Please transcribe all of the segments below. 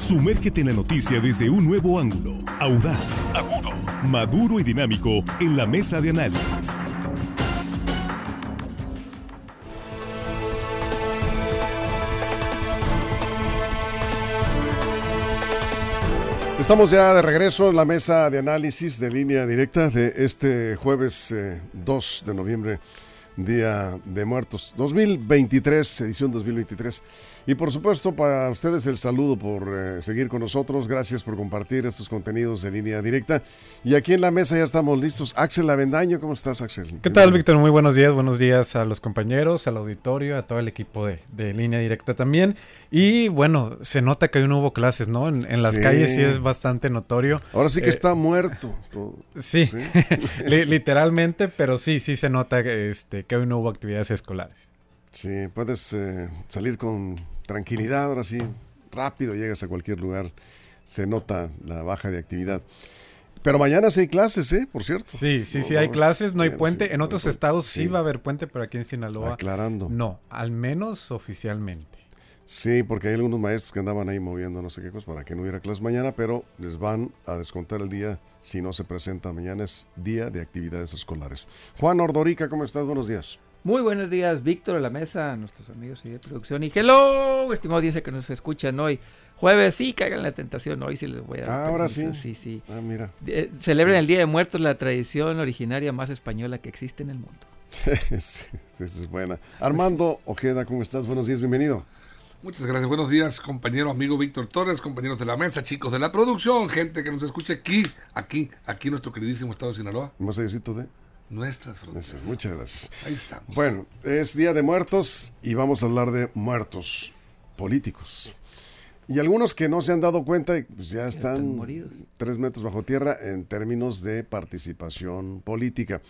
Sumérgete en la noticia desde un nuevo ángulo, audaz, agudo, maduro y dinámico en la mesa de análisis. Estamos ya de regreso en la mesa de análisis de línea directa de este jueves 2 de noviembre, Día de Muertos 2023, edición 2023. Y por supuesto, para ustedes el saludo por eh, seguir con nosotros. Gracias por compartir estos contenidos de línea directa. Y aquí en la mesa ya estamos listos. Axel Avendaño, ¿cómo estás, Axel? ¿Qué tal, Víctor? Muy buenos días. Buenos días a los compañeros, al auditorio, a todo el equipo de, de línea directa también. Y bueno, se nota que hoy no hubo clases, ¿no? En, las calles sí es bastante notorio. Ahora sí que eh, está muerto. Sí, literalmente, pero sí, sí se nota este, que hoy no hubo actividades escolares. Sí, puedes eh, salir con tranquilidad, ahora sí, rápido llegas a cualquier lugar, se nota la baja de actividad. Pero mañana sí hay clases, ¿eh? Por cierto. Sí, sí, sí, hay clases, no hay puente. en otros estados sí. va a haber puente, pero aquí en Sinaloa. Aclarando. No, al menos oficialmente. Sí, porque hay algunos maestros que andaban ahí moviendo no sé qué cosa para que no hubiera clases mañana, pero les van a descontar el día si no se presenta. Mañana es día de actividades escolares. Juan Ordorica, ¿cómo estás? Buenos días. Muy buenos días, Víctor, a la mesa, a nuestros amigos de producción. Y hello, estimado audiencia que nos escuchan hoy. Jueves, sí, caigan la tentación. Hoy sí les voy a. Ah, ahora sí. Sí, sí. Ah, mira. celebren el Día de Muertos, la tradición originaria más española que existe en el mundo. sí, es buena. Armando Ojeda, ¿cómo estás? Buenos días, bienvenido. Muchas gracias. Buenos días, compañero amigo Víctor Torres, compañeros de la mesa, chicos de la producción, gente que nos escucha aquí, aquí, aquí en nuestro queridísimo estado de Sinaloa. Más allá de nuestras fronteras. Muchas gracias. Ahí estamos. Bueno, es Día de Muertos y vamos a hablar de muertos políticos. Y algunos que no se han dado cuenta, pues ya están, tres metros bajo tierra en términos de participación política.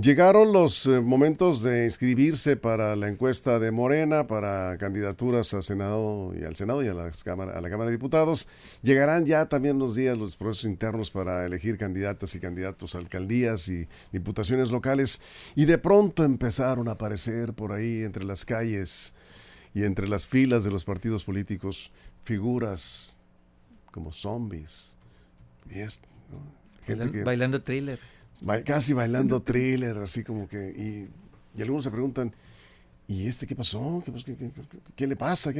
Llegaron los eh, momentos de inscribirse para la encuesta de Morena, para candidaturas al Senado y al Senado y a, la Cámara, a la Cámara de Diputados. Llegarán ya también los días los procesos internos para elegir candidatas y candidatos a alcaldías y diputaciones locales. Y de pronto empezaron a aparecer por ahí entre las calles y entre las filas de los partidos políticos figuras como zombies. Y esto, bailando thriller casi bailando thriller, así como que... Y, algunos se preguntan, ¿y este qué pasó? ¿Qué, le pasa?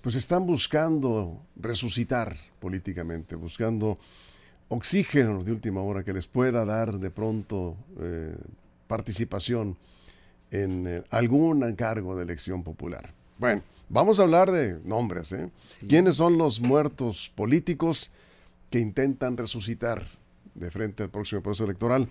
Pues están buscando resucitar políticamente, buscando oxígeno de última hora que les pueda dar de pronto eh, participación en eh, algún encargo de elección popular. Bueno, vamos a hablar de nombres. ¿eh? ¿Quiénes son los muertos políticos que intentan resucitar de frente al próximo proceso electoral.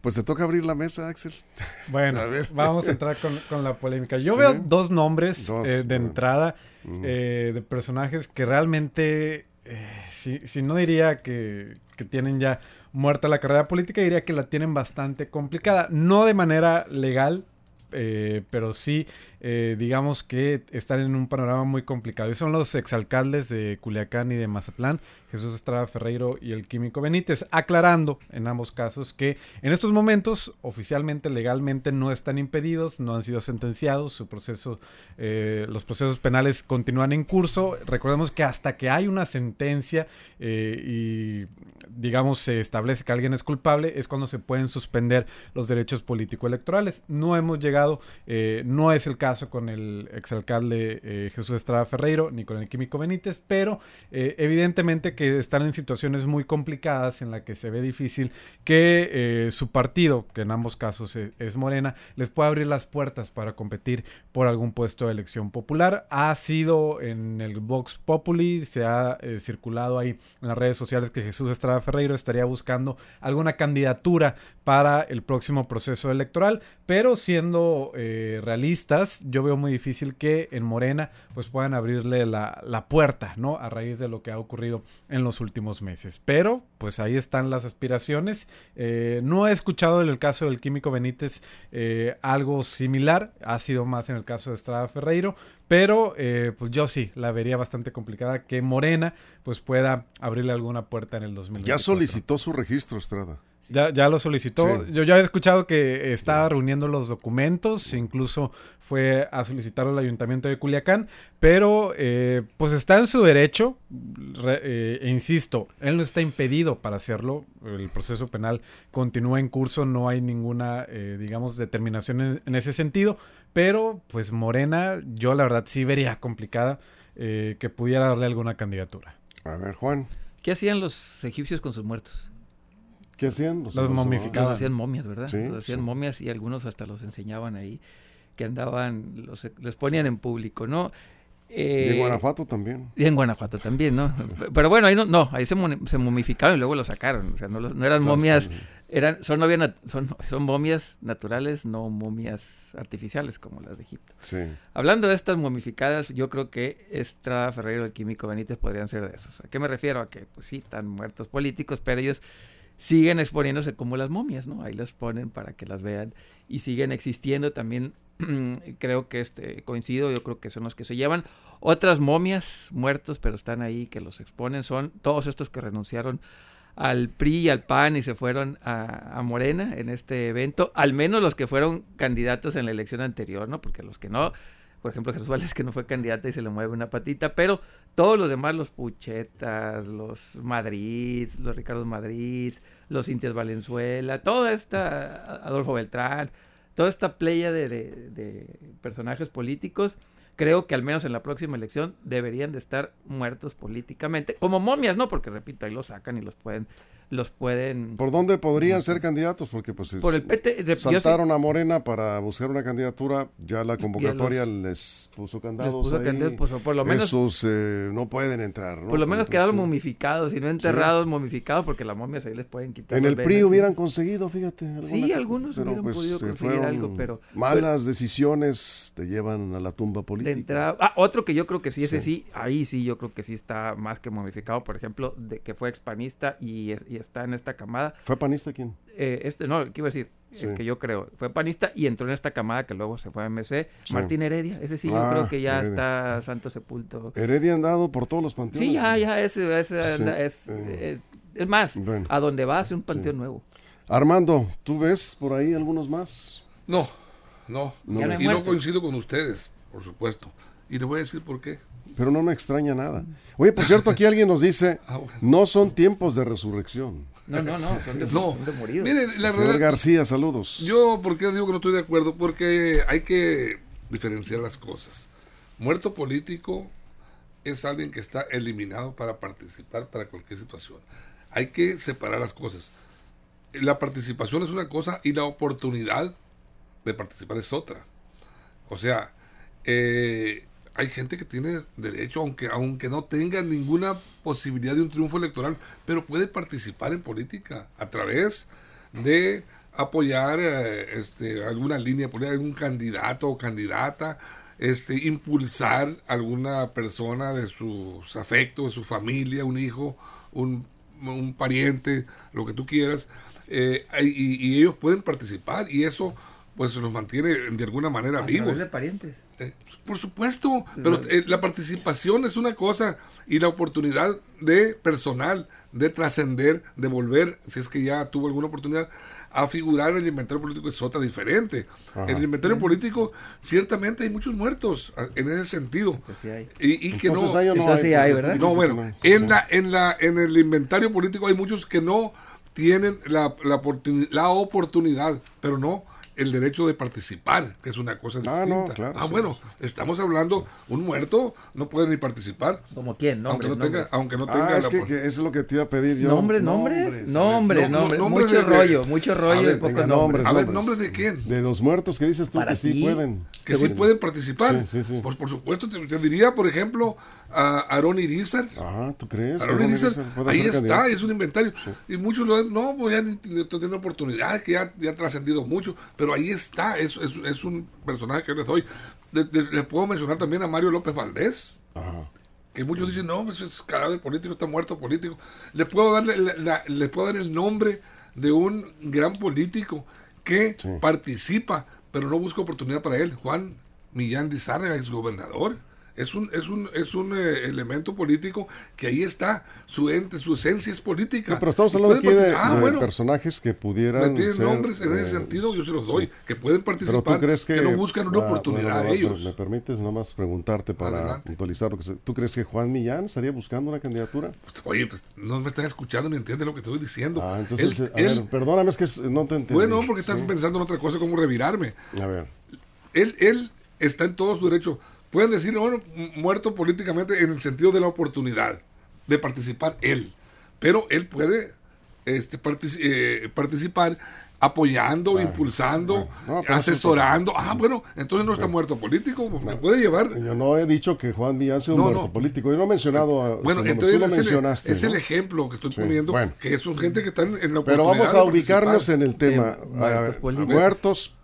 Pues te toca abrir la mesa, Axel. Bueno, vamos a entrar con, la polémica. Yo veo dos nombres eh, de entrada eh, de personajes que realmente, eh, si, no diría que, que tienen ya muerta la carrera política, diría que la tienen bastante complicada. No de manera legal, pero sí eh, digamos que están en un panorama muy complicado. Y son los exalcaldes de Culiacán y de Mazatlán, Jesús Estrada Ferreiro y el Químico Benítez, aclarando en ambos casos que en estos momentos oficialmente, legalmente no están impedidos, no han sido sentenciados, su proceso, eh, los procesos penales continúan en curso. Recordemos que hasta que hay una sentencia eh, y digamos se establece que alguien es culpable, es cuando se pueden suspender los derechos político-electorales. No hemos llegado, no es el caso con el exalcalde eh, Jesús Estrada Ferreiro ni con el químico Benítez, pero eh, evidentemente que están en situaciones muy complicadas en la que se ve difícil que eh, su partido, que en ambos casos es, Morena, les pueda abrir las puertas para competir por algún puesto de elección popular. Ha sido en el Vox Populi, se ha circulado ahí en las redes sociales que Jesús Estrada Ferreiro estaría buscando alguna candidatura para el próximo proceso electoral, pero siendo realistas, yo veo muy difícil que en Morena pues puedan abrirle la, puerta, ¿no? A raíz de lo que ha ocurrido en los últimos meses. Pero pues ahí están las aspiraciones. Eh, no he escuchado en el caso del Químico Benítez eh, algo similar, ha sido más en el caso de Estrada Ferreiro, pero eh, pues yo sí la vería bastante complicada que Morena pues pueda abrirle alguna puerta en el 2024. Ya solicitó su registro, Estrada. Ya, ya lo solicitó. Yo ya he escuchado que estaba reuniendo los documentos, incluso fue a solicitar al ayuntamiento de Culiacán, pero eh, pues está en su derecho, eh, e insisto, él no está impedido para hacerlo, el proceso penal continúa en curso, no hay ninguna, eh, digamos, determinación en, ese sentido, pero pues Morena, yo la verdad sí vería complicada que pudiera darle alguna candidatura. A ver, Juan. ¿Qué hacían los egipcios con sus muertos? ¿Qué hacían? Los, momificaban. Los hacían momias, ¿verdad? Sí, los hacían momias y algunos hasta los enseñaban ahí que andaban, los, les ponían en público, ¿no? y en eh, Guanajuato también. Y en Guanajuato también, ¿no? Pero bueno, ahí no, no ahí se, se momificaron y luego lo sacaron. O sea, no, no eran momias, eran, son, son, son momias naturales, no momias artificiales como las de Egipto. Sí. Hablando de estas momificadas, yo creo que Estrada Ferreiro y Químico Benítez podrían ser de esos. ¿A qué me refiero? A que, pues sí, están muertos políticos, pero ellos siguen exponiéndose como las momias, ¿no? Ahí las ponen para que las vean y siguen existiendo también creo que este coincido, yo creo que son los que se llevan. Otras momias muertos, pero están ahí que los exponen, son todos estos que renunciaron al PRI y al PAN y se fueron a, Morena en este evento, al menos los que fueron candidatos en la elección anterior, ¿no? Porque los que no, por ejemplo, Jesús Valdés que no fue candidata y se le mueve una patita, pero todos los demás, los Puchetas, los Madrid, los Ricardo Madrid, los Intias Valenzuela, toda esta, Adolfo Beltrán, toda esta playa de, personajes políticos, creo que al menos en la próxima elección deberían de estar muertos políticamente, como momias, ¿no? Porque repito, ahí los sacan y los pueden los pueden... ¿Por dónde podrían ser candidatos? Porque pues por el PT, saltaron a Morena para buscar una candidatura, ya la convocatoria les puso candados ahí. Pues, por lo menos... Esos eh, no pueden entrar, ¿no? Por lo menos quedaron momificados y no enterrados, momificados, porque las momias ahí les pueden quitar En el PRI hubieran conseguido, fíjate. Sí, algunos hubieran pues, podido conseguir algo, pero... Malas decisiones te llevan a la tumba política. ah, otro que yo creo que sí, ese sí. ahí sí yo creo que sí está más que momificado, por ejemplo, de que fue expanista y, y está en esta camada. ¿Fue panista quién? Eh, este, no, ¿qué iba a decir? El que yo creo. Fue panista y entró en esta camada que luego se fue a MC. Martín Heredia, ese sí, yo creo ah, que ya está santo sepulto. Heredia andado por todos los panteones. Sí, ya, ya, es, es, es, es más, a donde va hace un panteón nuevo. Armando, ¿tú ves por ahí algunos más? No, no. y no coincido con ustedes, por supuesto. Y les voy a decir por qué pero no me extraña nada. Oye, por cierto, aquí alguien nos dice, ah, no son tiempos de resurrección. No, no, no, son de, no. moridos. la Señor García, saludos. Yo, ¿por qué digo que no estoy de acuerdo? Porque hay que diferenciar las cosas. Muerto político es alguien que está eliminado para participar para cualquier situación. Hay que separar las cosas. La participación es una cosa y la oportunidad de participar es otra. O sea, eh, hay gente que tiene derecho, aunque, aunque no tenga ninguna posibilidad de un triunfo electoral, pero puede participar en política a través de apoyar eh, este, alguna línea política, algún candidato o candidata, este, impulsar alguna persona de sus afectos, de su familia, un hijo, un, pariente, lo que tú quieras, eh, y, ellos pueden participar y eso pues los mantiene de alguna manera vivos. de parientes. Eh, por supuesto, pero eh, la participación es una cosa y la oportunidad de personal, de trascender, de volver, si es que ya tuvo alguna oportunidad, a figurar en el inventario político es otra diferente. En el inventario político ciertamente hay muchos muertos en ese sentido. Y, que no, no, bueno, en la en la en el inventario político hay muchos que no tienen la, la, la oportunidad, pero no el derecho de participar, que es una cosa ah, distinta. ah, bueno, estamos hablando, un muerto no puede ni participar. ¿Como quién? aunque no tenga, aunque no ah, tenga es que, eso es lo que te iba a pedir yo. ¿Nombres, nombres? Nombres, nombres. mucho rollo, mucho rollo a ver, nombres. A ver, ¿nombres de quién? De los muertos que dices tú que sí pueden. Que sí pueden participar. Pues por supuesto, te, diría, por ejemplo, a Aaron Irizar. Ah, ¿tú crees? Aaron Irizar, ahí está, es un inventario. Y muchos lo no, pues ya no tienen oportunidad, que ya, ya ha trascendido mucho, pero ahí está, es, es, un personaje que yo les doy. Le, puedo mencionar también a Mario López Valdés, que muchos dicen, no, eso es cadáver político, está muerto político. Le puedo, darle, le puedo dar el nombre de un gran político que participa, pero no busca oportunidad para él. Juan Millán Lizárraga, ex gobernador Es un, es un, es un eh, elemento político que ahí está, su ente, su esencia es política. pero estamos hablando aquí de, ah, personajes que pudieran. Me piden nombres en ese eh, sentido, yo se los doy, que pueden participar, que, no buscan una oportunidad ellos. ¿Me permites nomás preguntarte para puntualizar lo que ¿Tú crees que Juan Millán estaría buscando una candidatura? Pues, oye, pues no me estás escuchando ni entiendes lo que estoy diciendo. Ah, entonces, él, perdóname, es que no te entiendo. Bueno, porque estás pensando en otra cosa, como revirarme. A ver. Él, él está en todo su derecho pueden decir, bueno, muerto políticamente en el sentido de la oportunidad de participar él, pero él puede este, eh, participar apoyando, impulsando, asesorando. Ah, bueno, entonces no está muerto político, me puede llevar. Yo no he dicho que Juan Díaz sea un muerto político, yo no he mencionado a, Bueno, entonces mencionaste, es, el, ejemplo que estoy poniendo, que es un gente que está en la Pero vamos a ubicarnos en el tema. muertos políticos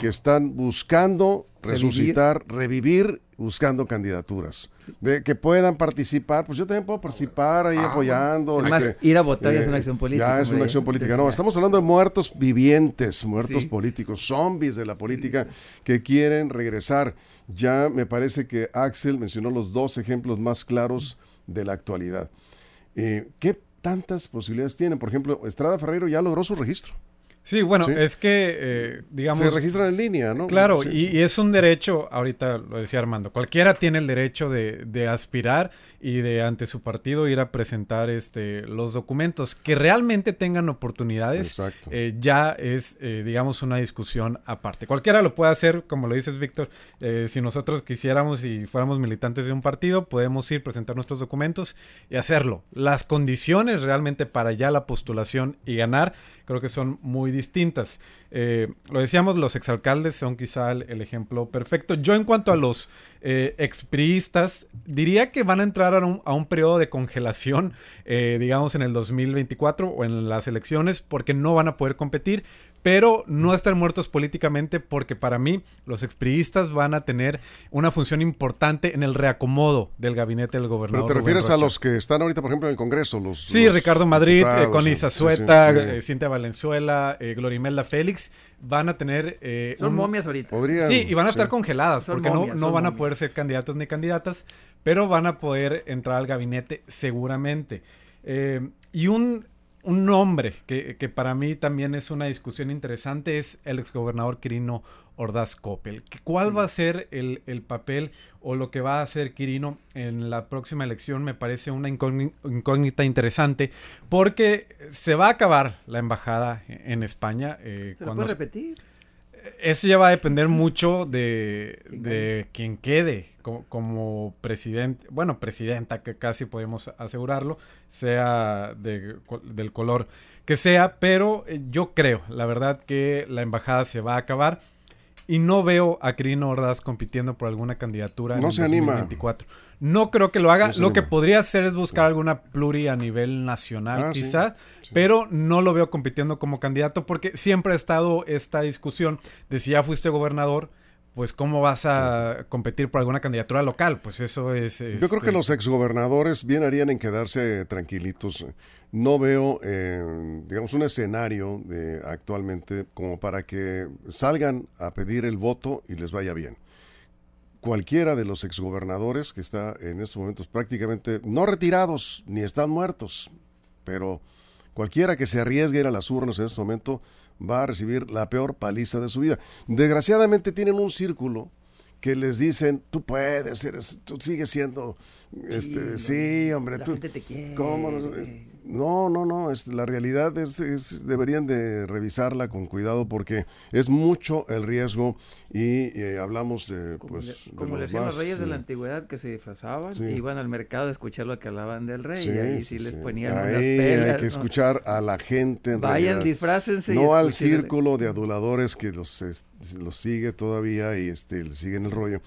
que están buscando resucitar, revivir, buscando candidaturas. De que puedan participar, pues yo también puedo participar ahí ah, apoyando. Además, este, ir a votar es una acción política. Ya es una acción política. No, estamos hablando de muertos vivientes, muertos políticos, zombies de la política que quieren regresar. Ya me parece que Axel mencionó los dos ejemplos más claros de la actualidad. Eh, ¿Qué tantas posibilidades tienen? Por ejemplo, Estrada Ferreiro ya logró su registro. Sí, bueno, es que, eh, digamos... Se registran en línea, ¿no? Claro, y, es un derecho, ahorita lo decía Armando, cualquiera tiene el derecho de, de, aspirar y de ante su partido ir a presentar este, los documentos. Que realmente tengan oportunidades eh, ya es, eh, digamos, una discusión aparte. Cualquiera lo puede hacer, como lo dices, Víctor, si nosotros quisiéramos y fuéramos militantes de un partido, podemos ir, presentar nuestros documentos y hacerlo. Las condiciones realmente para ya la postulación y ganar creo que son muy distintas. Eh, lo decíamos, los exalcaldes son quizá el, ejemplo perfecto. Yo en cuanto a los eh, expriistas, diría que van a entrar a un, a un periodo de congelación, eh, digamos, en el 2024 o en las elecciones, porque no van a poder competir pero no están muertos políticamente porque para mí los expriistas van a tener una función importante en el reacomodo del gabinete del gobernador. Pero te refieres a los que están ahorita, por ejemplo, en el Congreso, los Sí, Ricardo Madrid, eh, con Isa Sueta, eh, Cintia Valenzuela, eh, Glorimelda Félix, van a tener... Eh, Son momias ahorita. sí, y van a estar congeladas porque no, no van a poder ser candidatos ni candidatas, pero van a poder entrar al gabinete seguramente. y un un nombre que, para mí también es una discusión interesante es el exgobernador Quirino Ordaz Coppel. ¿Cuál va a ser el, papel o lo que va a hacer Quirino en la próxima elección? Me parece una incógnita interesante porque se va a acabar la embajada en España. Eh, ¿Se puede repetir? Eso ya va a depender mucho de, de quien quede como, presidente, bueno, presidenta, que casi podemos asegurarlo, sea del color que sea, pero eh, yo creo, la verdad, que la embajada se va a acabar y no veo a Quirino Ordaz compitiendo por alguna candidatura no en se 2024. No creo que lo haga. lo que podría hacer es buscar alguna pluri a nivel nacional, ah, quizá, pero no lo veo compitiendo como candidato porque siempre ha estado esta discusión de si ya fuiste gobernador, pues cómo vas a competir por alguna candidatura local, pues eso es... Yo creo que este los exgobernadores bien harían en quedarse tranquilitos. No veo, eh, digamos, un escenario de, actualmente como para que salgan a pedir el voto y les vaya bien. Cualquiera de los exgobernadores que está en estos momentos prácticamente no retirados ni están muertos, pero cualquiera que se arriesgue a ir a las urnas en este momento va a recibir la peor paliza de su vida. Desgraciadamente tienen un círculo que les dicen, tú puedes, eres, tú sigues siendo, este, sí, hombre, tú, ¿cómo? No, no, no, es, la realidad es, deberían de revisarla con cuidado porque es mucho el riesgo y eh, hablamos de, pues... como le decían los reyes de la antigüedad que se disfrazaban y iban al mercado a escuchar lo que hablaban del rey y ahí sí, les ponían ahí hay que escuchar a la gente. Vayan, disfrácense. No al círculo de aduladores que los, los sigue todavía y este, le siguen el rollo.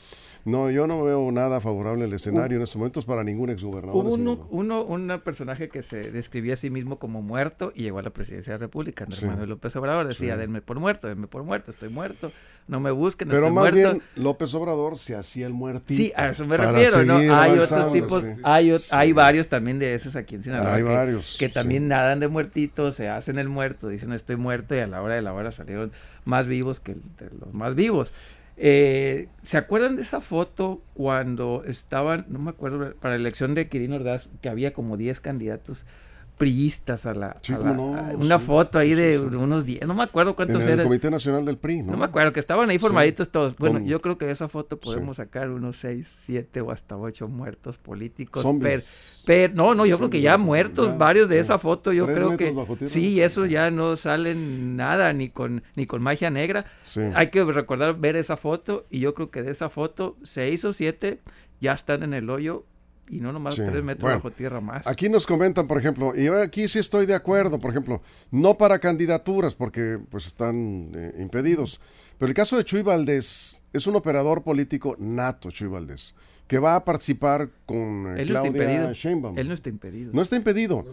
No, yo no veo nada favorable el escenario en estos momentos para ningún exgobernador. Hubo uno, uno, un personaje que se describía a sí mismo como muerto y llegó a la presidencia de la República, Manuel López Obrador. Decía, denme por muerto, denme por muerto, estoy muerto, no me busquen, Pero más bien López Obrador se hacía el muertito. Sí, a eso me refiero, ¿no? Hay otros tipos, hay, hay varios también de esos aquí en Sinaloa. Hay varios. Que también nadan de muertitos, se hacen el muerto, dicen estoy muerto y a la hora de la hora salieron más vivos que los más vivos. Eh, ¿Se acuerdan de esa foto cuando estaban, no me acuerdo, para la elección de Quirino Ordaz, que había como 10 candidatos? Priistas a la, una foto ahí de, unos 10, no me acuerdo cuántos en el Comité Nacional del PRI, ¿no? No me acuerdo, que estaban ahí formaditos todos. Bueno, yo creo que de esa foto podemos sacar unos 6, 7 o hasta 8 muertos políticos. Pero, no, no, yo creo que ya muertos, varios de esa foto, yo creo que sí, eso ya. no salen nada, ni con, ni con magia negra. Hay que recordar ver esa foto y yo creo que de esa foto, 6 o 7 ya están en el hoyo y no nomás tres metros bajo tierra más. Aquí nos comentan, por ejemplo, y yo aquí sí estoy de acuerdo, por ejemplo, no para candidaturas porque pues están eh, impedidos, pero el caso de Chuy Valdés es un operador político nato, Chuy Valdés, que va a participar con eh, Claudia Sheinbaum. Él no está impedido. No está impedido.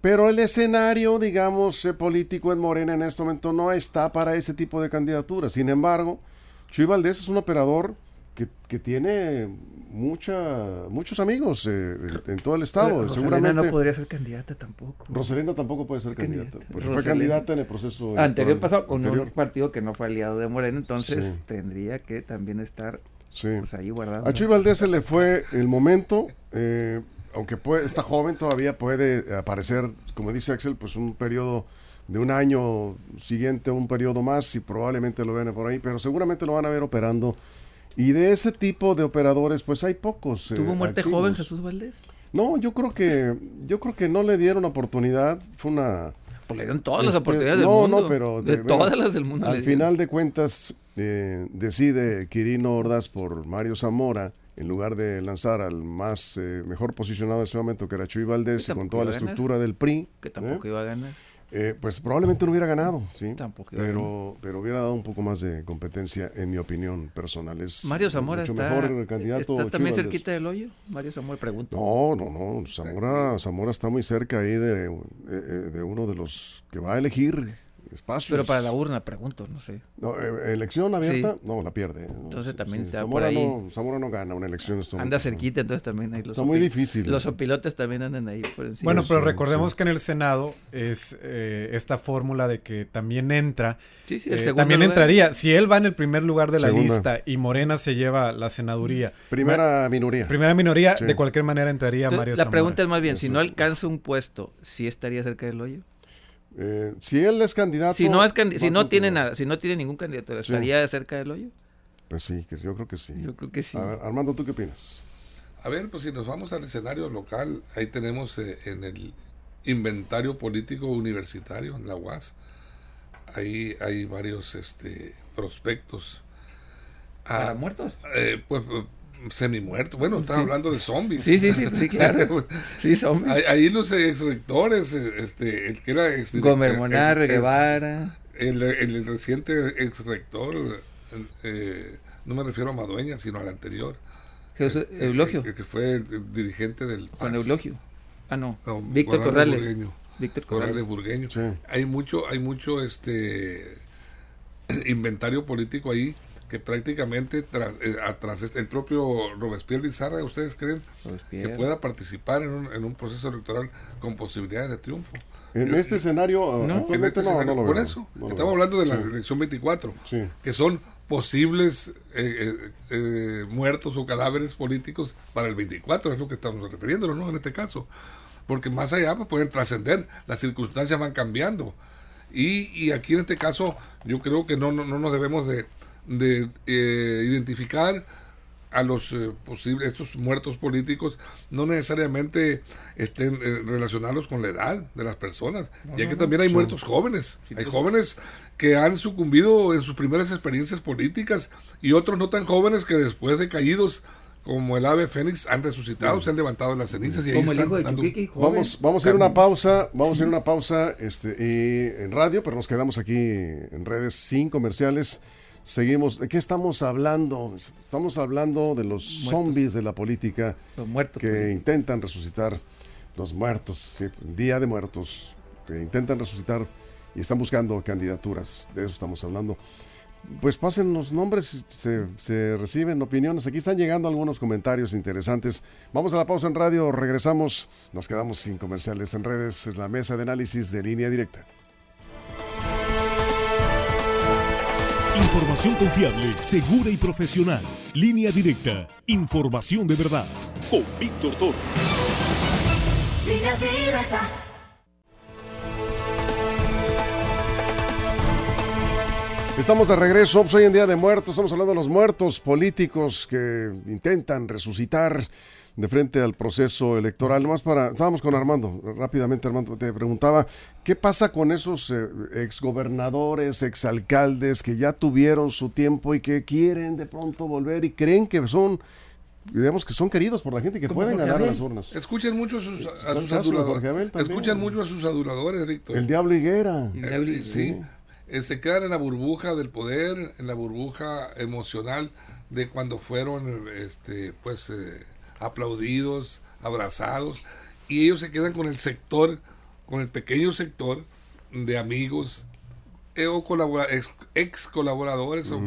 Pero el escenario, digamos, eh, político en Morena en este momento no está para ese tipo de candidaturas. Sin embargo, Chuy Valdés es un operador que, que tiene mucha, muchos amigos eh, en todo el estado. Seguramente no podría ser candidata tampoco. Rosalina tampoco puede ser candidata. Porque fue candidata en el proceso anterior pasado con un partido que no fue aliado de Moreno, entonces tendría que también estar pues, ahí guardado. A Chuy Valdés se le fue el momento, eh, aunque puede, está joven todavía puede aparecer, como dice Axel, pues un periodo de un año siguiente, un periodo más y probablemente lo vean por ahí, pero seguramente lo van a ver operando y de ese tipo de operadores, pues hay pocos. Eh, ¿Tuvo muerte joven Jesús Valdés? No, yo creo que yo creo que no le dieron oportunidad. Fue una. Pues le dieron todas las este, oportunidades del mundo. No, pero de, todas las del mundo. Al final de cuentas eh, decide Quirino Ordaz por Mario Zamora en lugar de lanzar al más eh, mejor posicionado en ese momento que era Chuy Valdés con toda la estructura del PRI. Que tampoco iba a ganar. Eh, pues probablemente no hubiera ganado, sí. pero, pero hubiera dado un poco más de competencia, en mi opinión personal. Es Mario Zamora está, mejor candidato. ¿Está también cerquita del hoyo? Mario Zamora, pregunto. No, no, no. Zamora, Zamora está muy cerca ahí de, eh, eh, de uno de los que va a elegir pero para la urna, pregunto, no sé. No, eh, ¿Elección abierta? No, la pierde. Entonces también está Zamora por ahí. No, Zamora no gana una elección. Anda cerquita, entonces también hay los... Está muy difícil. Los opilotes también andan ahí por encima. Bueno, pero recordemos que en el Senado es eh, esta fórmula de que también entra... Sí, sí, el eh, También entraría. Si él va en el primer lugar de la lista y Morena se lleva la senaduría... Primera minoría. Primera minoría, de cualquier manera entraría Mario La pregunta es más bien, si no alcanza un puesto, ¿sí estaría cerca del hoyo? Eh, si él es candidato. Si no, es si no tiene nada, si no tiene ningún candidato, ¿estaría cerca del hoyo? Pues sí, que yo creo que sí. Yo creo que sí. A ver, Armando, ¿tú qué opinas? A ver, pues si nos vamos al escenario local, ahí tenemos eh, en el inventario político universitario, en la UAS, ahí hay varios este, prospectos. ¿Para muertos? Eh, pues semi-muerto. Bueno, estaba hablando de zombies. Sí, sí, sí, claro. sí, zombies. Ahí, los ex rectores, este, el que era ex Gómez Monar, Guevara. El, el, reciente ex rector, eh, no me refiero a Madueña, sino al anterior. Jesús, Eulogio. El, que fue el dirigente del Juan Eulogio. Ah, no. Víctor Corrales. Víctor Corrales. Burgueño. Hay mucho, hay mucho este inventario político ahí que prácticamente tras, eh, este, el propio Robespierre Lizarra, ¿ustedes creen que pueda participar en un, en un, proceso electoral con posibilidades de triunfo? En este escenario, no, en este escenario, por eso, estamos hablando de la elección 24, que son posibles eh, eh, muertos o cadáveres políticos para el 24, es lo que estamos refiriéndonos, ¿no? En este caso, porque más allá pues, pueden trascender, las circunstancias van cambiando. Y, y aquí en este caso, yo creo que no, no, no nos debemos de, de eh, identificar a los eh, posibles estos muertos políticos no necesariamente estén eh, relacionados con la edad de las personas. Ya que también hay muertos jóvenes. Hay jóvenes que han sucumbido en sus primeras experiencias políticas y otros no tan jóvenes que después de caídos como el ave fénix han resucitado, se han levantado en las cenizas y ahí están vamos, vamos a ir una pausa, vamos a ir a una pausa este, y en radio, pero nos quedamos aquí en redes sin comerciales. Seguimos. ¿De qué estamos hablando? Estamos hablando de los zombies de la política los muertos, que intentan resucitar los muertos, día de muertos, que intentan resucitar y están buscando candidaturas. De eso estamos hablando. Pues pasen los nombres, se, se reciben opiniones. Aquí están llegando algunos comentarios interesantes. Vamos a la pausa en radio, regresamos. Nos quedamos sin comerciales en redes, en la mesa de análisis de línea directa. Información confiable, segura y profesional. Línea directa. Información de verdad. Con Víctor Toro. Línea directa. Estamos de regreso, hoy en Día de Muertos, estamos hablando de los muertos políticos que intentan resucitar de frente al proceso electoral. Más para, estábamos con Armando, rápidamente Armando, te preguntaba, ¿qué pasa con esos eh, exgobernadores, exalcaldes que ya tuvieron su tiempo y que quieren de pronto volver y creen que son digamos que son queridos por la gente y que pueden ganar las urnas. Escuchen mucho a sus, aduladores. Escuchan mucho a sus aduladores, Víctor. El diablo higuera. Eh, sí. Eh, se quedan en la burbuja del poder, en la burbuja emocional de cuando fueron este pues aplaudidos, abrazados, y ellos se quedan con el sector, con el pequeño sector de amigos eh, o ex, colaboradores o,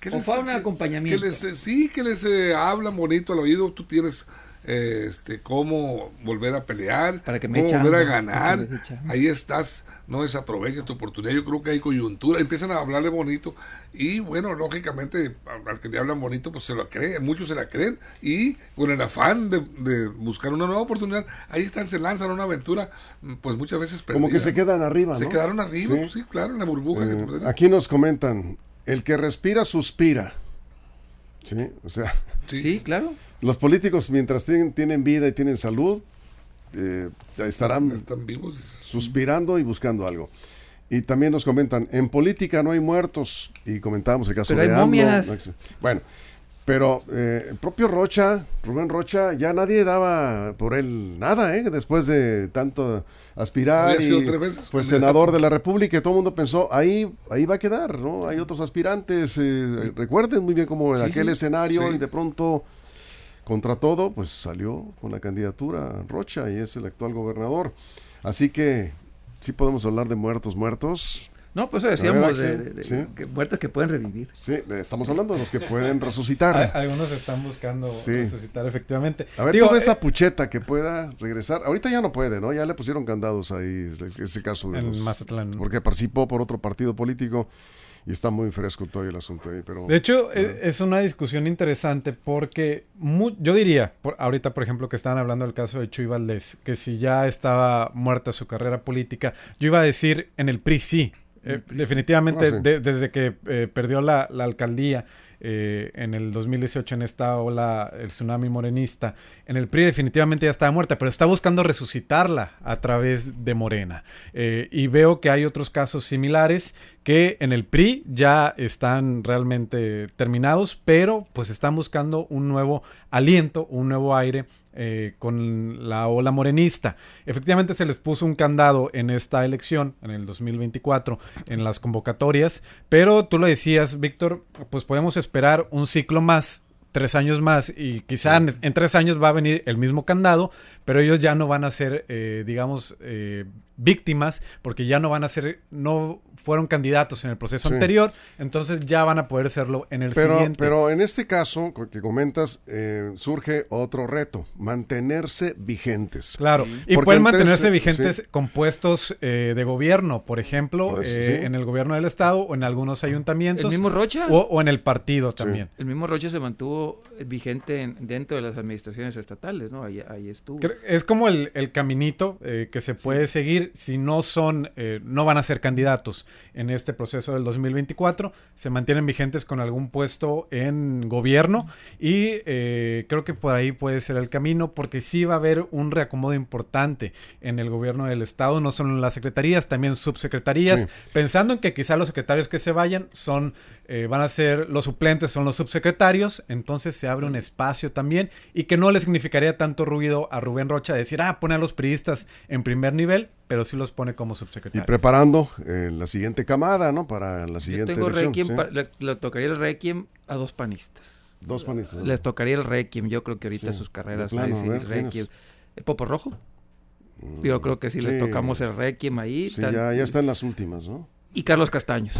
que les, acompañamiento les, sí que les eh, hablan bonito al oído tú tienes este cómo volver a pelear para que cómo volver a ganar ahí estás no desaproveches tu oportunidad. Yo creo que hay coyuntura, empiezan a hablarle bonito y bueno, lógicamente al que le hablan bonito pues se lo creen, muchos se la creen y con el afán de, buscar una nueva oportunidad, ahí están, se lanzan a una aventura pues muchas veces perdida. Como que se quedan arriba, Se quedaron arriba, sí, pues, claro, en la burbuja. Eh, aquí nos comentan, el que respira suspira. Sí, o sea. Sí, claro. Los políticos mientras tienen, tienen vida y tienen salud, eh, estarán Están vivos. suspirando y buscando algo. Y también nos comentan, en política no hay muertos, y comentábamos el caso de momias. Bueno, pero eh, el propio Rocha, Rubén Rocha, ya nadie daba por él nada, ¿eh? Después de tanto aspirar y pues senador de la República, todo el mundo pensó, ahí, ahí va a quedar, ¿no? Hay otros aspirantes, eh, recuerden muy bien cómo en aquel escenario y de pronto contra todo, pues salió con la candidatura Rocha y es el actual gobernador. Así que sí podemos hablar de muertos muertos. No, pues eso decíamos, de, muertos que pueden revivir. Sí, estamos hablando de los que pueden resucitar. Algunos están buscando resucitar, efectivamente. A ver, Digo, esa eh, pucheta que pueda regresar. Ahorita ya no puede, ¿no? Ya le pusieron candados ahí, ese caso de en Mazatlán. Porque participó por otro partido político y está muy fresco todo el asunto ahí. Pero, de hecho, e, es, una discusión interesante porque yo diría, ahorita por ejemplo que estaban hablando del caso de Chuy Valdés, que si ya estaba muerta su carrera política, yo iba a decir en el PRI sí. Eh, definitivamente, ah, desde que eh, perdió la, la alcaldía, eh, en el 2018 en esta ola, el tsunami morenista, en el PRI definitivamente ya estaba muerta, pero está buscando resucitarla a través de Morena. Eh, y veo que hay otros casos similares que en el PRI ya están realmente terminados, pero pues están buscando un nuevo aliento, un nuevo aire eh, con la ola morenista. Efectivamente se les puso un candado en esta elección, en el 2024, en las convocatorias, pero tú lo decías, Víctor, pues podemos esperar un ciclo más tres años más y quizá en, tres años va a venir el mismo candado, pero ellos ya no van a ser, eh, digamos, eh, víctimas porque ya no van a ser, no fueron candidatos en el proceso anterior, entonces ya van a poder serlo en el siguiente. Pero en este caso que comentas, eh, surge otro reto, mantenerse vigentes. Claro, y pueden mantenerse vigentes con puestos eh, de gobierno, por ejemplo, pues, eh, en el gobierno del estado o en algunos ayuntamientos. ¿El mismo Rocha? O, en el partido también. El mismo Rocha se mantuvo vigente dentro de las administraciones estatales, ¿no? Ahí, estuvo. Es como el, el caminito que se puede seguir si no son, no van a ser candidatos en este proceso del 2024. Se mantienen vigentes con algún puesto en gobierno y eh, creo que por ahí puede ser el camino porque sí va a haber un reacomodo importante en el gobierno del estado, no solo en las secretarías, también subsecretarías, pensando en que quizá los secretarios que se vayan son eh, van a ser los suplentes, son los subsecretarios, entonces se abre un espacio también y que no le significaría tanto ruido a Rubén Rocha decir, ah, pone a los periodistas en primer nivel, pero sí los pone como subsecretarios. Y preparando eh, la siguiente camada, ¿no? Para la siguiente Yo tengo le, tocaría el requiem a dos panistas. Dos panistas. Les tocaría el requiem, yo creo que ahorita sus carreras plano, ahí, el requiem. ¿El Popo Rojo? Mm, yo creo que sí, les tocamos el requiem ahí. Sí, ya, ya está en las últimas, ¿no? y Carlos Castaños.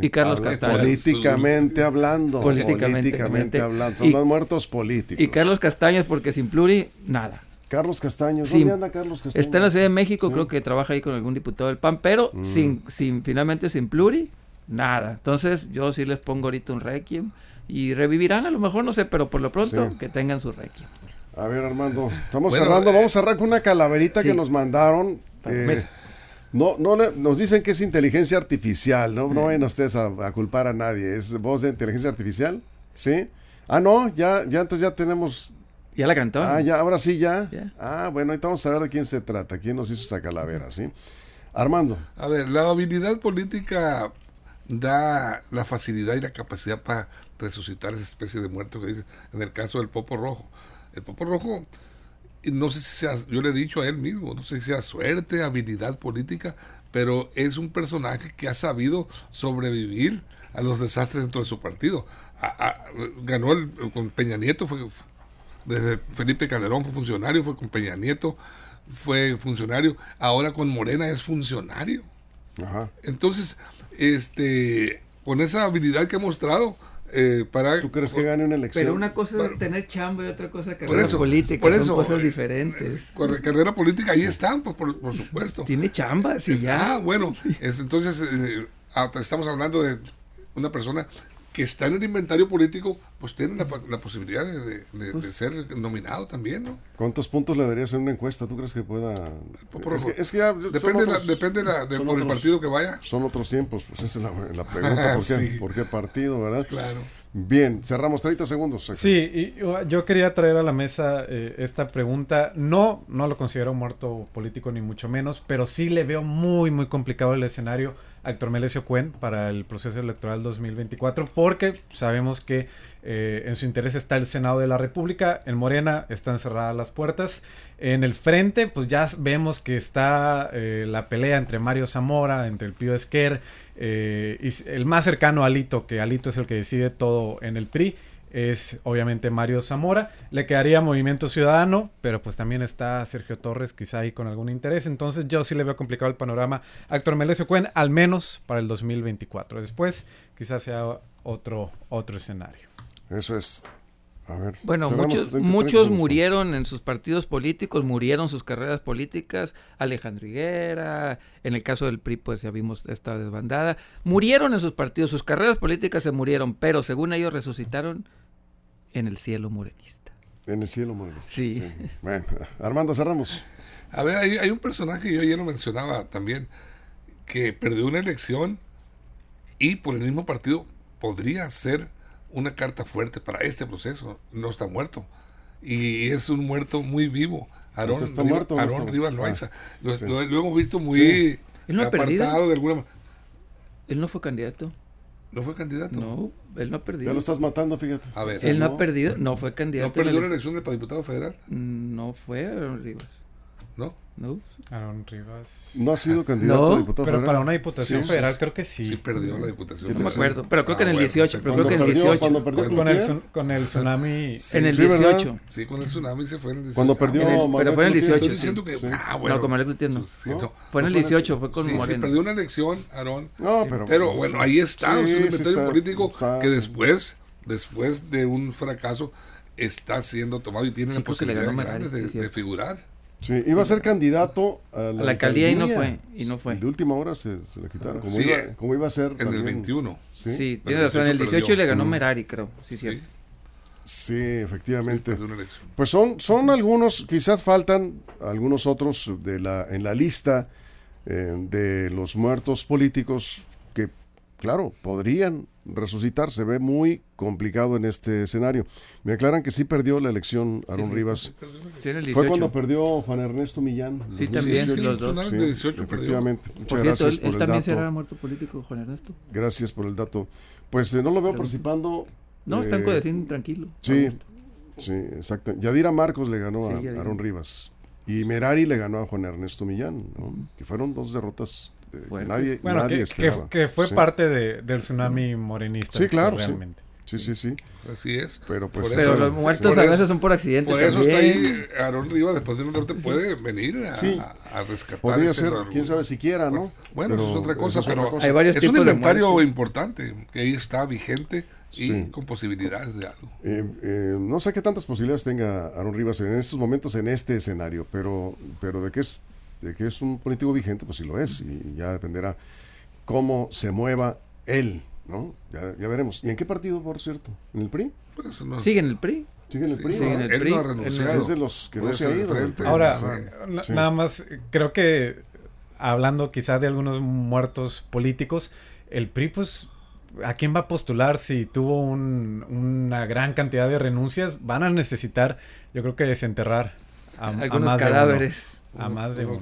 Y Carlos Castaños. Políticamente hablando. Políticamente, hablando. Son los muertos políticos. Y Carlos Castaños, porque sin Pluri, nada. Carlos Castaños, ¿dónde anda Carlos Castaños? Está en la Ciudad de México, creo que trabaja ahí con algún diputado del PAN, pero mm. sin, sin, finalmente sin Pluri, nada. Entonces yo sí les pongo ahorita un requiem y revivirán a lo mejor, no sé, pero por lo pronto que tengan su requiem. A ver, Armando, estamos cerrando, vamos a cerrar con una calaverita que nos mandaron. Eh, no, no nos dicen que es inteligencia artificial, no, no vayan ustedes a, culpar a nadie, es voz de inteligencia artificial, ¿sí? Ah, no, ya, ya entonces ya tenemos... ¿Ya la cantó? Ah, ya, ahora sí ya. Ah, bueno, ahorita vamos a ver de quién se trata, quién nos hizo esa calavera, ¿sí? Armando. A ver, la habilidad política da la facilidad y la capacidad para resucitar esa especie de muerto que dice en el caso del Popo Rojo. El Popo Rojo, no sé si sea, yo le he dicho a él mismo, no sé si sea suerte, habilidad política, pero es un personaje que ha sabido sobrevivir a los desastres dentro de su partido. ganó el, con Peña Nieto, fue desde Felipe Calderón fue funcionario, fue con Peña Nieto, fue funcionario, ahora con Morena es funcionario. Entonces, este, con esa habilidad que ha mostrado, eh, para... ¿Tú crees que gane una elección? Pero una cosa es tener chamba y otra cosa carrera política, por eso, son cosas diferentes. carrera política ahí están, por, por, supuesto. Tiene chamba, sí, ya. Ah, bueno, entonces eh, estamos hablando de una persona que está en el inventario político, pues tiene la, posibilidad de, pues ser nominado también, ¿no? ¿Cuántos puntos le darías en una encuesta? ¿Tú crees que pueda...? Es que, ya depende, la, depende de, por el partido que vaya. Son otros tiempos, pues esa es la, pregunta, ¿por qué, ¿por qué partido, verdad? Claro. Bien, cerramos 30 segundos. Sí, y yo quería traer a la mesa eh, esta pregunta. No, no lo considero muerto político ni mucho menos, pero sí le veo muy, muy complicado el escenario a Héctor Melesio Cuen para el proceso electoral 2024, porque sabemos que eh, en su interés está el Senado de la República, en Morena están cerradas las puertas. En el frente, pues ya vemos que está eh, la pelea entre Mario Zamora, entre el Pío Esquer, eh, y el más cercano a Alito, que Alito es el que decide todo en el PRI, es obviamente Mario Zamora. Le quedaría Movimiento Ciudadano, pero pues también está Sergio Torres, quizá ahí con algún interés. Entonces yo sí le veo complicado el panorama a Héctor Melesio Cuen, al menos para el 2024. Después quizás sea otro, otro escenario. Eso es bueno, muchos, muchos murieron en sus partidos políticos, murieron sus carreras políticas. Alejandro Higuera, en el caso del PRI, pues ya vimos esta desbandada. Murieron en sus partidos, sus carreras políticas se murieron, pero según ellos resucitaron en el cielo morenista. En el cielo morenista. Sí. Bueno, Armando, cerramos. A ver, hay, hay un personaje, yo ya lo mencionaba también, que perdió una elección y por el mismo partido podría ser una carta fuerte para este proceso. No está muerto. Y es un muerto muy vivo. Aarón, está muerto, Aarón Rivas Loaiza. Ah, lo, hemos visto muy ¿Él no apartado de alguna Él no fue candidato. ¿No fue candidato? No, él no ha perdido. Ya lo estás matando, fíjate. A ver, él no, ha perdido, no fue candidato. ¿No perdió la elección de para diputado federal? No fue Aarón Rivas. ¿No? No. Aaron Rivas. No ha sido candidato a diputado pero para una diputación federal creo que sí. Sí perdió la diputación. No me acuerdo, pero creo que en el 18, pero creo que en el 18. Cuando perdió con, el, con el tsunami. en el 18. Sí, con el tsunami se fue en el 18. Cuando perdió Pero fue en el 18. Estoy diciendo que, ah, bueno. No, con Manuel Gutiérrez no. Fue en el 18, fue con Moreno. Sí, perdió una elección, Aarón. No, pero. Pero bueno, ahí está, un inventario político que después, después de un fracaso, está siendo tomado y tiene la posibilidad de figurar. Sí, iba a ser candidato a la, alcaldía, y no fue. Y no fue. De última hora se, se la quitaron. Como, iba, como iba a ser. En el 21. Sí, tiene razón. En el 18 le ganó Merari, creo. Sí, sí. Sí, efectivamente. pues son, son algunos, quizás faltan algunos otros de la, en la lista eh, de los muertos políticos claro, podrían resucitar. Se ve muy complicado en este escenario. Me aclaran que sí perdió la elección Aaron Rivas. Fue cuando perdió Juan Ernesto Millán. Sí, también, los dos. 18 efectivamente. Muchas gracias por él, el también dato. será muerto político, Juan Ernesto. Gracias por el dato. Pues eh, no lo veo participando. No, está en Codecín tranquilo. Sí, sí, exacto. Yadira Marcos le ganó a Aaron Rivas. Y Merari le ganó a Juan Ernesto Millán, que fueron dos derrotas que nadie, nadie que, que, fue parte de, del tsunami morenista. Sí, claro, realmente. Sí, sí, sí. Así es. Pero, pues, pero los muertos a veces son por accidente. Por eso está ahí Aarón Rivas, después de un derrote, puede venir a, a, rescatar. Podría ser, quién sabe siquiera, ¿no? Bueno, eso es otra cosa, pero Hay varios es un inventario importante que ahí está vigente y con posibilidades de algo. Eh, eh, no sé qué tantas posibilidades tenga Aaron Rivas en estos momentos, en este escenario, pero, pero de que es de que es un político vigente, pues sí lo es, y ya dependerá cómo se mueva él, ¿no? Ya, ya, veremos. ¿Y en qué partido, por cierto? ¿En el PRI? Pues ¿Sigue en el PRI? ¿Sigue en el PRI? Sigue en el PRI. Es de los que no se ha ido. Ahora, nada más, creo que hablando quizás de algunos muertos políticos, el PRI, pues, ¿a quién va a postular si tuvo una gran cantidad de renuncias? Van a necesitar, yo creo que desenterrar a, algunos cadáveres. a más de uno.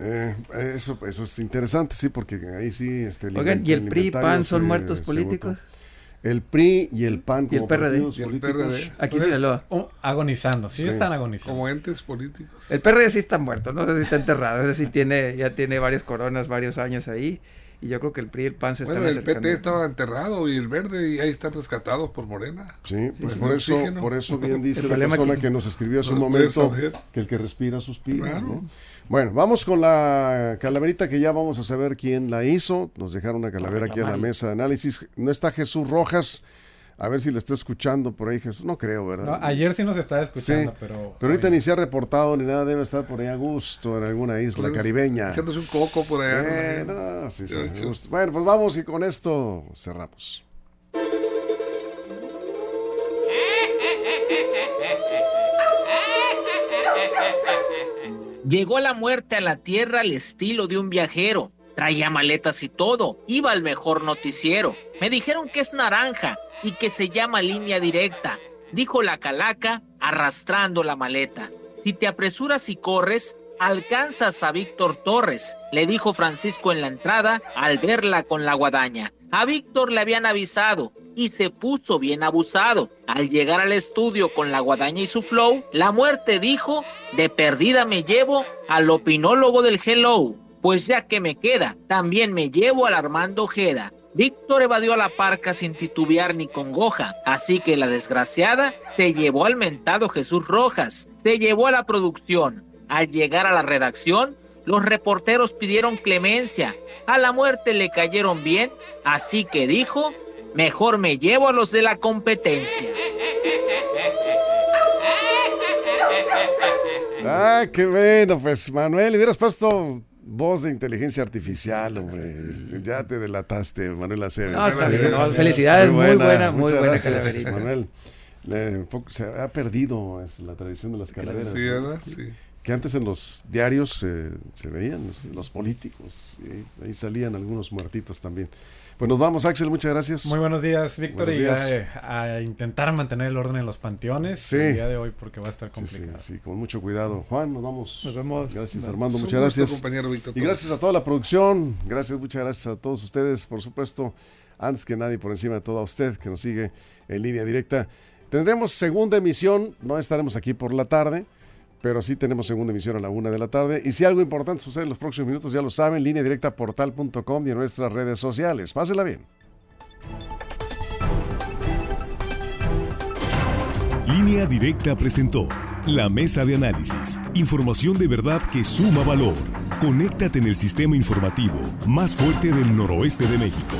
Eh, eso, eso es interesante, sí, porque ahí sí... Este, Oigan, ¿y el PRI y PAN son muertos políticos? El PRI y el PAN como ¿Y el PRD? ¿Y el PRD? Aquí sí lo oh, agonizando, sí, están agonizando. Como entes políticos. El PRD sí está muerto, ¿no? Sí está enterrado, ese sí tiene, ya tiene varias coronas, varios años ahí. Y yo creo que el PRI y el PAN se bueno, están Bueno, el PT estaba enterrado y el verde y ahí están rescatados por Morena. Sí, pues por eso, por eso bien dice la persona que, nos escribió hace un momento que el que respira suspira, ¿no? Bueno, vamos con la calaverita que ya vamos a saber quién la hizo. Nos dejaron una calavera aquí en la mesa de análisis. No está Jesús Rojas. A ver si le está escuchando por ahí Jesús. No creo, ¿verdad? ayer sí nos estaba escuchando, pero... Pero ahorita ni se ha reportado ni nada. Debe estar por ahí a gusto en alguna isla pues, caribeña. Echándose un coco por allá. Eh, no, sí, sí, bueno, pues vamos y con esto cerramos. Llegó la muerte a la tierra al estilo de un viajero. Traía maletas y todo. Iba al mejor noticiero. Me dijeron que es naranja y que se llama línea directa. Dijo la calaca arrastrando la maleta. Si te apresuras y corres, alcanzas a Víctor Torres, le dijo Francisco en la entrada al verla con la guadaña. A Víctor le habían avisado y se puso bien abusado. Al llegar al estudio con la guadaña y su flow, la muerte dijo, de perdida me llevo al opinólogo del Hello, pues ya que me queda, también me llevo al Armando Ojeda. Víctor evadió a la parca sin titubear ni congoja, así que la desgraciada se llevó al mentado Jesús Rojas, se llevó a la producción. Al llegar a la redacción, los reporteros pidieron clemencia, a la muerte le cayeron bien, así que dijo, mejor me llevo a los de la competencia. Ah, qué bueno, pues Manuel, hubieras puesto voz de inteligencia artificial, hombre. Ya te delataste, Manuel Aceves. felicidades, muy buena, muy buena, gracias, Manuel. se ha perdido la tradición de las calaveras. Sí, ¿verdad? Sí que antes en los diarios se veían, los políticos, ahí, salían algunos muertitos también. Pues nos vamos, Axel, muchas gracias. Muy buenos días, Víctor, y a, intentar mantener el orden en los panteones el día de hoy porque va a estar complicado. Sí, sí, con mucho cuidado. Juan, nos vamos. Nos vemos. Gracias, Armando, muchas gracias. Compañero Víctor, y gracias a toda la producción, gracias, muchas gracias a todos ustedes, por supuesto, antes que nadie, por encima de todo a usted que nos sigue en línea directa. Tendremos segunda emisión, no estaremos aquí por la tarde pero sí tenemos segunda emisión a la una de la tarde. Y si algo importante sucede en los próximos minutos, ya lo saben, línea directa portal.com y en nuestras redes sociales. Pásela bien. Línea Directa presentó la mesa de análisis. Información de verdad que suma valor. Conéctate en el sistema informativo más fuerte del noroeste de México.